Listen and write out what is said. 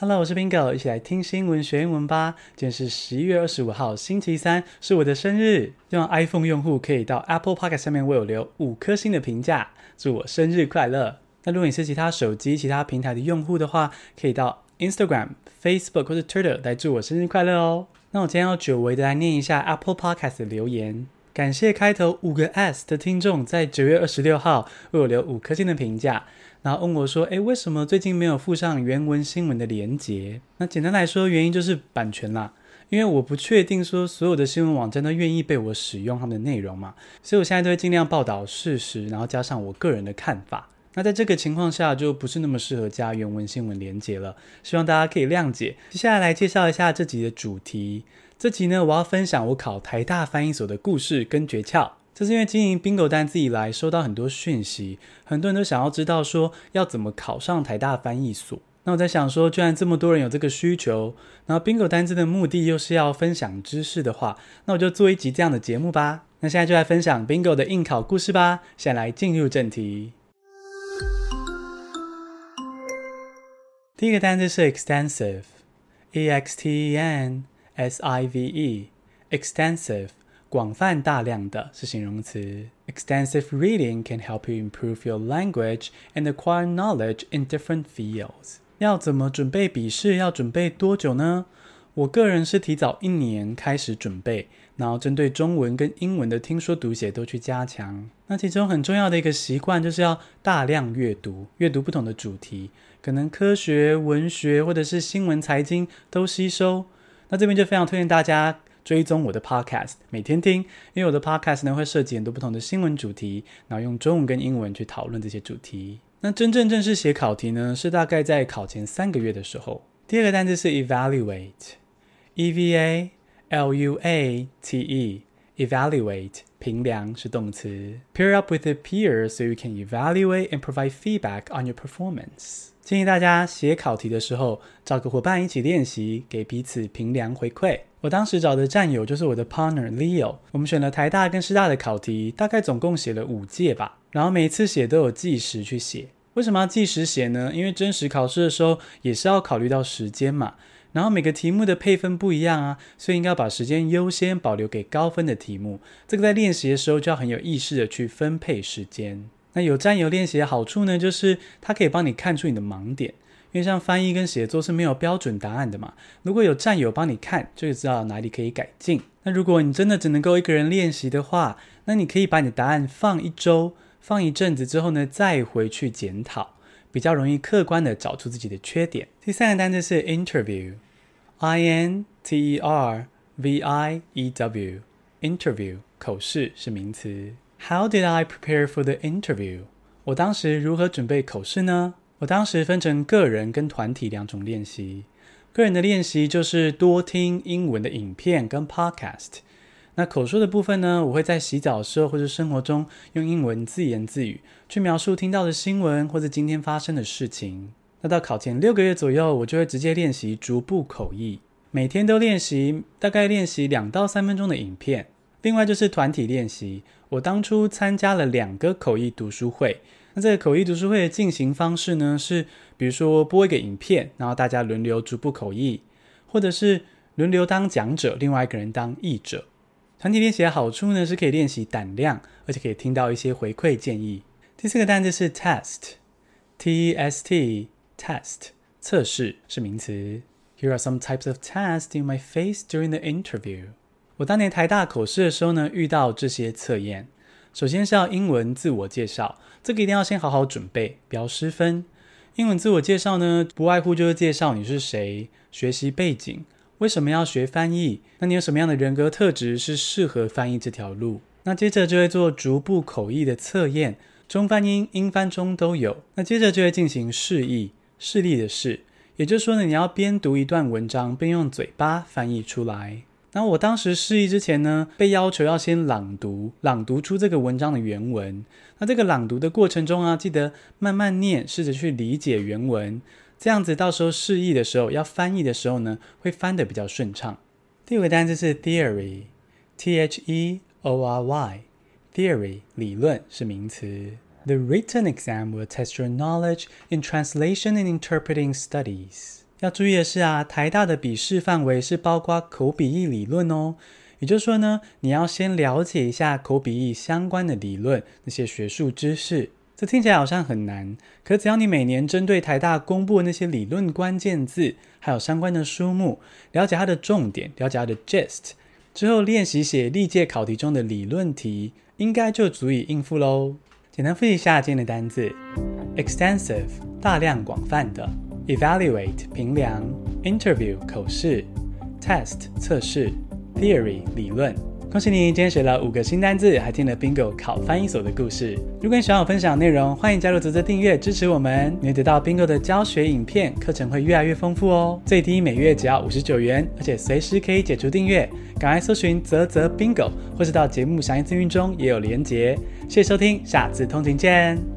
Hello，我是 Bingo，一起来听新闻学英文吧。今天是十一月二十五号，星期三，是我的生日。希望 iPhone 用户可以到 Apple Podcast 上面为我留五颗星的评价，祝我生日快乐。那如果你是其他手机、其他平台的用户的话，可以到 Instagram、Facebook 或者 Twitter 来祝我生日快乐哦。那我今天要久违的来念一下 Apple Podcast 的留言，感谢开头五个 S 的听众在九月二十六号为我留五颗星的评价。然后问我说：“诶，为什么最近没有附上原文新闻的连结？那简单来说，原因就是版权啦。因为我不确定说所有的新闻网站都愿意被我使用他们的内容嘛，所以我现在都会尽量报道事实，然后加上我个人的看法。那在这个情况下，就不是那么适合加原文新闻连接了。希望大家可以谅解。接下来介绍一下这集的主题。这集呢，我要分享我考台大翻译所的故事跟诀窍。”这是因为经营 Bingo 单字以来，收到很多讯息，很多人都想要知道说要怎么考上台大翻译所。那我在想说，居然这么多人有这个需求，然后 Bingo 单字的目的又是要分享知识的话，那我就做一集这样的节目吧。那现在就来分享 Bingo 的应考故事吧。先来进入正题。第一个单字是 extensive，e x t e n s i v e，extensive。广泛大量的是形容词。Extensive reading can help you improve your language and acquire knowledge in different fields。要怎么准备笔试？要准备多久呢？我个人是提早一年开始准备，然后针对中文跟英文的听说读写都去加强。那其中很重要的一个习惯就是要大量阅读，阅读不同的主题，可能科学、文学或者是新闻财经都吸收。那这边就非常推荐大家。追踪我的 podcast，每天听，因为我的 podcast 呢会涉及很多不同的新闻主题，然后用中文跟英文去讨论这些主题。那真正正式写考题呢，是大概在考前三个月的时候。第二个单词是 evaluate，e v a l u a t e，evaluate 评量是动词。Pair up with a peer so you can evaluate and provide feedback on your performance。建议大家写考题的时候，找个伙伴一起练习，给彼此评量回馈。我当时找的战友就是我的 partner Leo，我们选了台大跟师大的考题，大概总共写了五届吧。然后每一次写都有计时去写。为什么要计时写呢？因为真实考试的时候也是要考虑到时间嘛。然后每个题目的配分不一样啊，所以应该要把时间优先保留给高分的题目。这个在练习的时候就要很有意识的去分配时间。那有战友练习的好处呢，就是它可以帮你看出你的盲点。因为像翻译跟写作是没有标准答案的嘛，如果有战友帮你看，就知道哪里可以改进。那如果你真的只能够一个人练习的话，那你可以把你的答案放一周，放一阵子之后呢，再回去检讨，比较容易客观的找出自己的缺点。第三个单词是 interview，I N T E R V I E W，interview 口试是名词。How did I prepare for the interview？我当时如何准备口试呢？我当时分成个人跟团体两种练习。个人的练习就是多听英文的影片跟 podcast。那口说的部分呢，我会在洗澡的时候或者生活中用英文自言自语去描述听到的新闻或者今天发生的事情。那到考前六个月左右，我就会直接练习逐步口译，每天都练习，大概练习两到三分钟的影片。另外就是团体练习，我当初参加了两个口译读书会。那这个口译读书会的进行方式呢，是比如说播一个影片，然后大家轮流逐步口译，或者是轮流当讲者，另外一个人当译者。团体练习的好处呢，是可以练习胆量，而且可以听到一些回馈建议。第四个单词是 test，T-E-S-T，test，测试是名词。Here are some types of tests you might face during the interview。我当年台大口试的时候呢，遇到这些测验。首先是要英文自我介绍，这个一定要先好好准备，不要失分。英文自我介绍呢，不外乎就是介绍你是谁、学习背景、为什么要学翻译，那你有什么样的人格特质是适合翻译这条路。那接着就会做逐步口译的测验，中翻英、英翻中都有。那接着就会进行试译，试例的试，也就是说呢，你要边读一段文章，边用嘴巴翻译出来。那我当时试译之前呢，被要求要先朗读，朗读出这个文章的原文。那这个朗读的过程中啊，记得慢慢念，试着去理解原文，这样子到时候试译的时候，要翻译的时候呢，会翻得比较顺畅。第五个单词是 theory，T H E O R Y，theory 理论是名词。The written exam will test your knowledge in translation and interpreting studies。要注意的是啊，台大的笔试范围是包括口笔译理论哦。也就是说呢，你要先了解一下口笔译相关的理论，那些学术知识。听起来好像很难，可只要你每年针对台大公布的那些理论关键字，还有相关的书目，了解它的重点，了解它的 gist，之后练习写历届考题中的理论题，应该就足以应付喽。简单复习一下今天的单字：extensive 大量广泛的，evaluate 评量，interview 口试，test 测试，theory 理论。恭喜你，今天学了五个新单字，还听了 Bingo 考翻译所的故事。如果你喜欢我分享的内容，欢迎加入泽泽订阅支持我们，你会得到 Bingo 的教学影片，课程会越来越丰富哦。最低每月只要五十九元，而且随时可以解除订阅。赶快搜寻泽泽 Bingo，或是到节目详细资讯中也有连结。谢谢收听，下次通勤见。